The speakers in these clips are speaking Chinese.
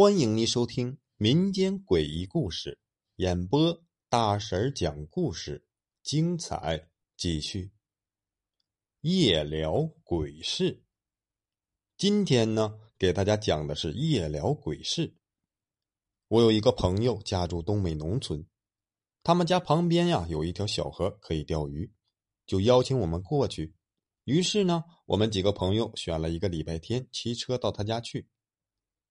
欢迎您收听民间诡异故事，演播大婶讲故事，精彩继续。夜聊鬼事，今天呢，给大家讲的是夜聊鬼事。我有一个朋友家住东北农村，他们家旁边呀有一条小河可以钓鱼，就邀请我们过去。于是呢，我们几个朋友选了一个礼拜天，骑车到他家去。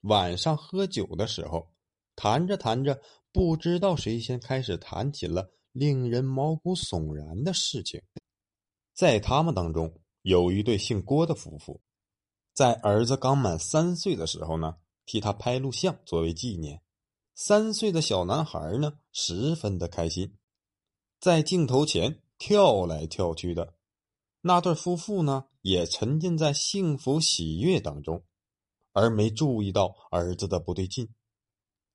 晚上喝酒的时候，谈着谈着，不知道谁先开始谈起了令人毛骨悚然的事情。在他们当中，有一对姓郭的夫妇，在儿子刚满三岁的时候呢，替他拍录像作为纪念。三岁的小男孩呢，十分的开心，在镜头前跳来跳去的。那对夫妇呢，也沉浸在幸福喜悦当中。而没注意到儿子的不对劲，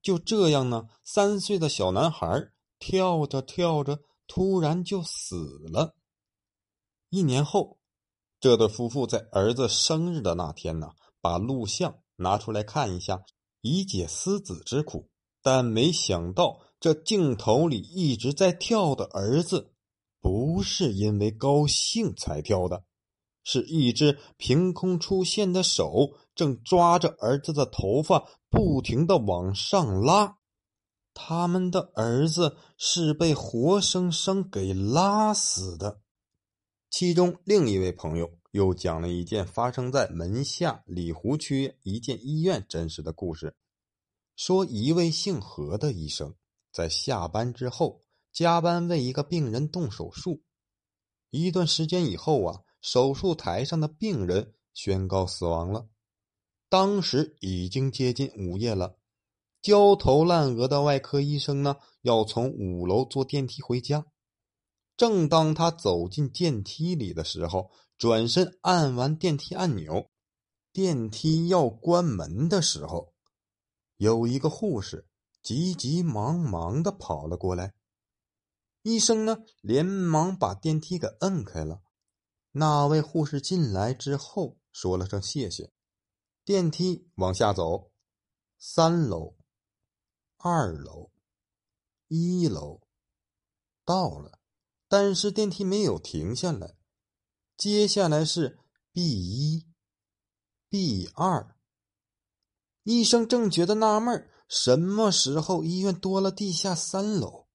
就这样呢，三岁的小男孩跳着跳着，突然就死了。一年后，这对夫妇在儿子生日的那天呢，把录像拿出来看一下，以解思子之苦。但没想到，这镜头里一直在跳的儿子，不是因为高兴才跳的。是一只凭空出现的手，正抓着儿子的头发，不停的往上拉。他们的儿子是被活生生给拉死的。其中另一位朋友又讲了一件发生在门下里湖区一间医院真实的故事，说一位姓何的医生在下班之后加班为一个病人动手术，一段时间以后啊。手术台上的病人宣告死亡了。当时已经接近午夜了，焦头烂额的外科医生呢，要从五楼坐电梯回家。正当他走进电梯里的时候，转身按完电梯按钮，电梯要关门的时候，有一个护士急急忙忙的跑了过来。医生呢，连忙把电梯给摁开了。那位护士进来之后，说了声谢谢。电梯往下走，三楼、二楼、一楼到了，但是电梯没有停下来。接下来是 B 一、B 二。医生正觉得纳闷什么时候医院多了地下三楼？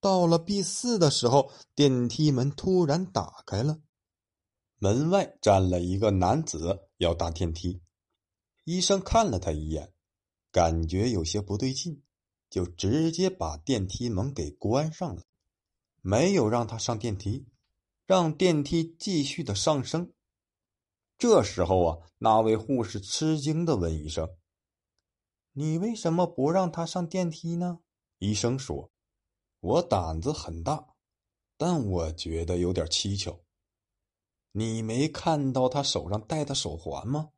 到了 B 四的时候，电梯门突然打开了。门外站了一个男子，要搭电梯。医生看了他一眼，感觉有些不对劲，就直接把电梯门给关上了，没有让他上电梯，让电梯继续的上升。这时候啊，那位护士吃惊的问医生：“你为什么不让他上电梯呢？”医生说：“我胆子很大，但我觉得有点蹊跷。”你没看到他手上戴的手环吗？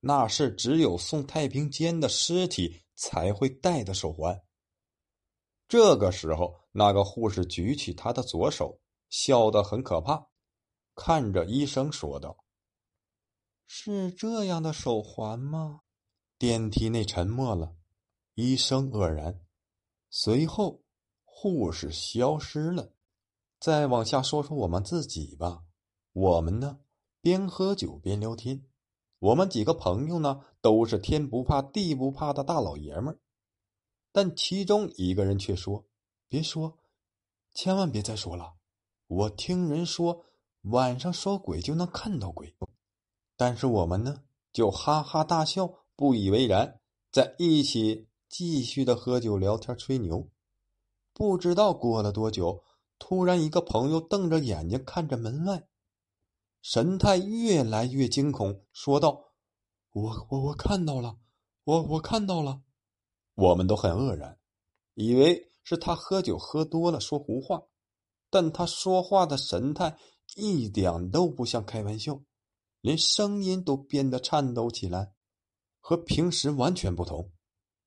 那是只有送太平间的尸体才会戴的手环。这个时候，那个护士举起他的左手，笑得很可怕，看着医生说道：“是这样的手环吗？”电梯内沉默了，医生愕然，随后护士消失了。再往下说说我们自己吧。我们呢，边喝酒边聊天。我们几个朋友呢，都是天不怕地不怕的大老爷们儿。但其中一个人却说：“别说，千万别再说了。我听人说，晚上说鬼就能看到鬼。”但是我们呢，就哈哈大笑，不以为然，在一起继续的喝酒聊天吹牛。不知道过了多久，突然一个朋友瞪着眼睛看着门外。神态越来越惊恐，说道：“我我我看到了，我我看到了。”我们都很愕然，以为是他喝酒喝多了说胡话，但他说话的神态一点都不像开玩笑，连声音都变得颤抖起来，和平时完全不同。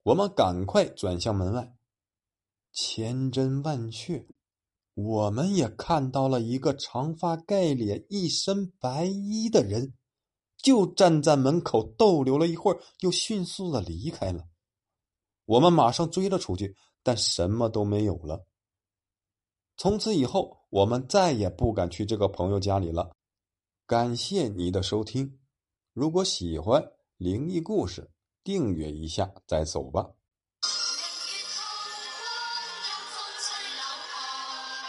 我们赶快转向门外，千真万确。我们也看到了一个长发盖脸、一身白衣的人，就站在门口逗留了一会儿，又迅速的离开了。我们马上追了出去，但什么都没有了。从此以后，我们再也不敢去这个朋友家里了。感谢你的收听，如果喜欢灵异故事，订阅一下再走吧。